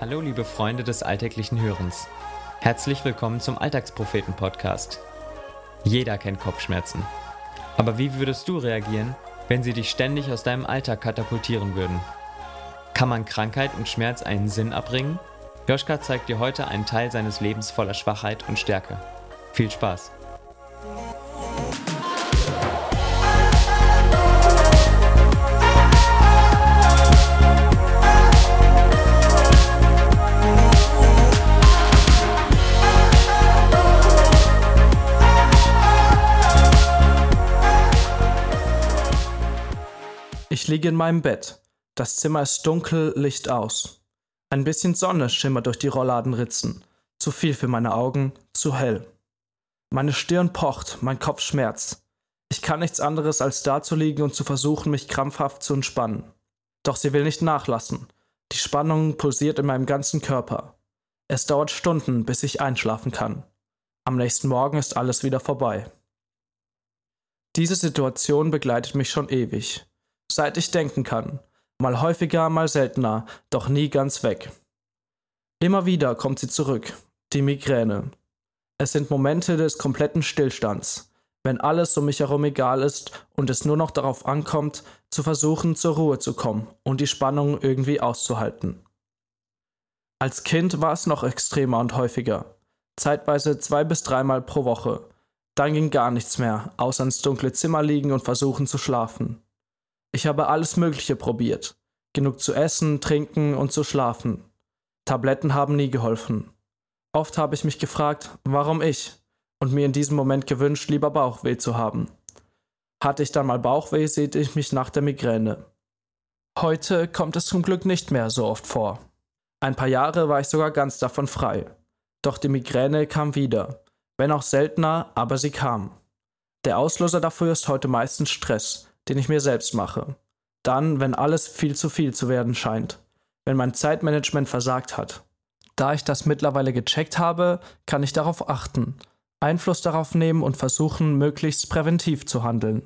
Hallo liebe Freunde des alltäglichen Hörens. Herzlich willkommen zum Alltagspropheten Podcast. Jeder kennt Kopfschmerzen. Aber wie würdest du reagieren, wenn sie dich ständig aus deinem Alltag katapultieren würden? Kann man Krankheit und Schmerz einen Sinn abbringen? Joschka zeigt dir heute einen Teil seines Lebens voller Schwachheit und Stärke. Viel Spaß! Ich liege in meinem Bett. Das Zimmer ist dunkel, Licht aus. Ein bisschen Sonne schimmert durch die Rollladenritzen. Zu viel für meine Augen, zu hell. Meine Stirn pocht, mein Kopf schmerzt. Ich kann nichts anderes als dazuliegen und zu versuchen, mich krampfhaft zu entspannen. Doch sie will nicht nachlassen. Die Spannung pulsiert in meinem ganzen Körper. Es dauert Stunden, bis ich einschlafen kann. Am nächsten Morgen ist alles wieder vorbei. Diese Situation begleitet mich schon ewig seit ich denken kann. Mal häufiger, mal seltener, doch nie ganz weg. Immer wieder kommt sie zurück, die Migräne. Es sind Momente des kompletten Stillstands, wenn alles um mich herum egal ist und es nur noch darauf ankommt, zu versuchen, zur Ruhe zu kommen und die Spannung irgendwie auszuhalten. Als Kind war es noch extremer und häufiger, zeitweise zwei bis dreimal pro Woche. Dann ging gar nichts mehr, außer ins dunkle Zimmer liegen und versuchen zu schlafen. Ich habe alles Mögliche probiert. Genug zu essen, trinken und zu schlafen. Tabletten haben nie geholfen. Oft habe ich mich gefragt, warum ich? Und mir in diesem Moment gewünscht, lieber Bauchweh zu haben. Hatte ich dann mal Bauchweh, sehte ich mich nach der Migräne. Heute kommt es zum Glück nicht mehr so oft vor. Ein paar Jahre war ich sogar ganz davon frei. Doch die Migräne kam wieder. Wenn auch seltener, aber sie kam. Der Auslöser dafür ist heute meistens Stress, den ich mir selbst mache. Dann, wenn alles viel zu viel zu werden scheint. Wenn mein Zeitmanagement versagt hat. Da ich das mittlerweile gecheckt habe, kann ich darauf achten, Einfluss darauf nehmen und versuchen, möglichst präventiv zu handeln.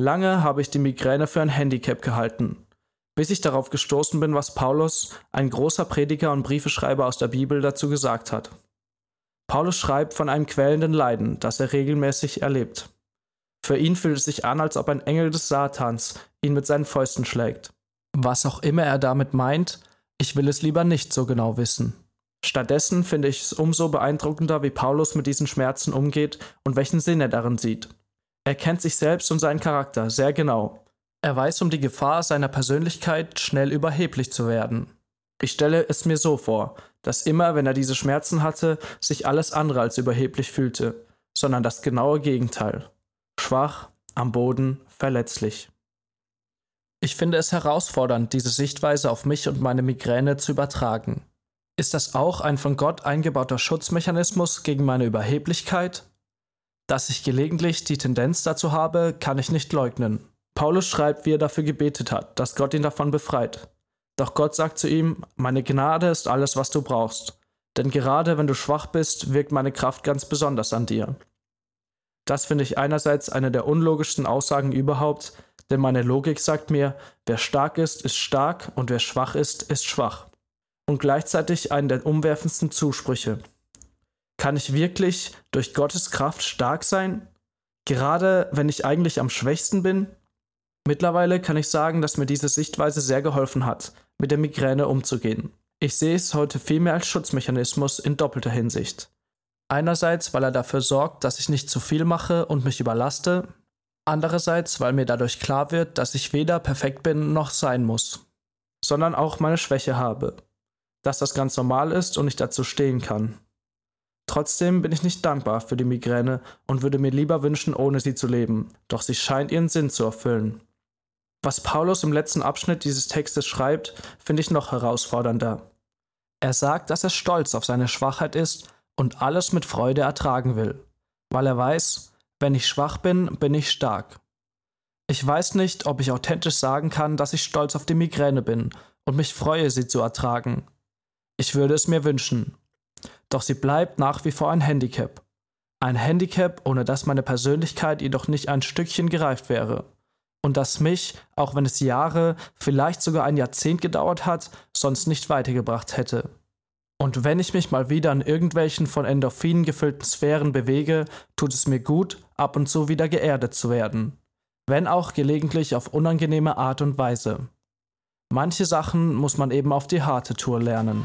Lange habe ich die Migräne für ein Handicap gehalten, bis ich darauf gestoßen bin, was Paulus, ein großer Prediger und Briefeschreiber aus der Bibel, dazu gesagt hat. Paulus schreibt von einem quälenden Leiden, das er regelmäßig erlebt. Für ihn fühlt es sich an, als ob ein Engel des Satans ihn mit seinen Fäusten schlägt. Was auch immer er damit meint, ich will es lieber nicht so genau wissen. Stattdessen finde ich es umso beeindruckender, wie Paulus mit diesen Schmerzen umgeht und welchen Sinn er darin sieht. Er kennt sich selbst und seinen Charakter sehr genau. Er weiß um die Gefahr seiner Persönlichkeit, schnell überheblich zu werden. Ich stelle es mir so vor, dass immer, wenn er diese Schmerzen hatte, sich alles andere als überheblich fühlte, sondern das genaue Gegenteil schwach, am Boden, verletzlich. Ich finde es herausfordernd, diese Sichtweise auf mich und meine Migräne zu übertragen. Ist das auch ein von Gott eingebauter Schutzmechanismus gegen meine Überheblichkeit? Dass ich gelegentlich die Tendenz dazu habe, kann ich nicht leugnen. Paulus schreibt, wie er dafür gebetet hat, dass Gott ihn davon befreit. Doch Gott sagt zu ihm, meine Gnade ist alles, was du brauchst. Denn gerade wenn du schwach bist, wirkt meine Kraft ganz besonders an dir. Das finde ich einerseits eine der unlogischsten Aussagen überhaupt, denn meine Logik sagt mir, wer stark ist, ist stark und wer schwach ist, ist schwach. Und gleichzeitig einen der umwerfendsten Zusprüche. Kann ich wirklich durch Gottes Kraft stark sein? Gerade wenn ich eigentlich am schwächsten bin? Mittlerweile kann ich sagen, dass mir diese Sichtweise sehr geholfen hat, mit der Migräne umzugehen. Ich sehe es heute vielmehr als Schutzmechanismus in doppelter Hinsicht. Einerseits, weil er dafür sorgt, dass ich nicht zu viel mache und mich überlaste. Andererseits, weil mir dadurch klar wird, dass ich weder perfekt bin noch sein muss, sondern auch meine Schwäche habe. Dass das ganz normal ist und ich dazu stehen kann. Trotzdem bin ich nicht dankbar für die Migräne und würde mir lieber wünschen, ohne sie zu leben, doch sie scheint ihren Sinn zu erfüllen. Was Paulus im letzten Abschnitt dieses Textes schreibt, finde ich noch herausfordernder. Er sagt, dass er stolz auf seine Schwachheit ist und alles mit Freude ertragen will, weil er weiß, wenn ich schwach bin, bin ich stark. Ich weiß nicht, ob ich authentisch sagen kann, dass ich stolz auf die Migräne bin und mich freue, sie zu ertragen. Ich würde es mir wünschen. Doch sie bleibt nach wie vor ein Handicap. Ein Handicap, ohne das meine Persönlichkeit jedoch nicht ein Stückchen gereift wäre. und das mich, auch wenn es Jahre, vielleicht sogar ein Jahrzehnt gedauert hat, sonst nicht weitergebracht hätte. Und wenn ich mich mal wieder in irgendwelchen von Endorphinen gefüllten Sphären bewege, tut es mir gut, ab und zu wieder geerdet zu werden. Wenn auch gelegentlich auf unangenehme Art und Weise. Manche Sachen muss man eben auf die harte Tour lernen.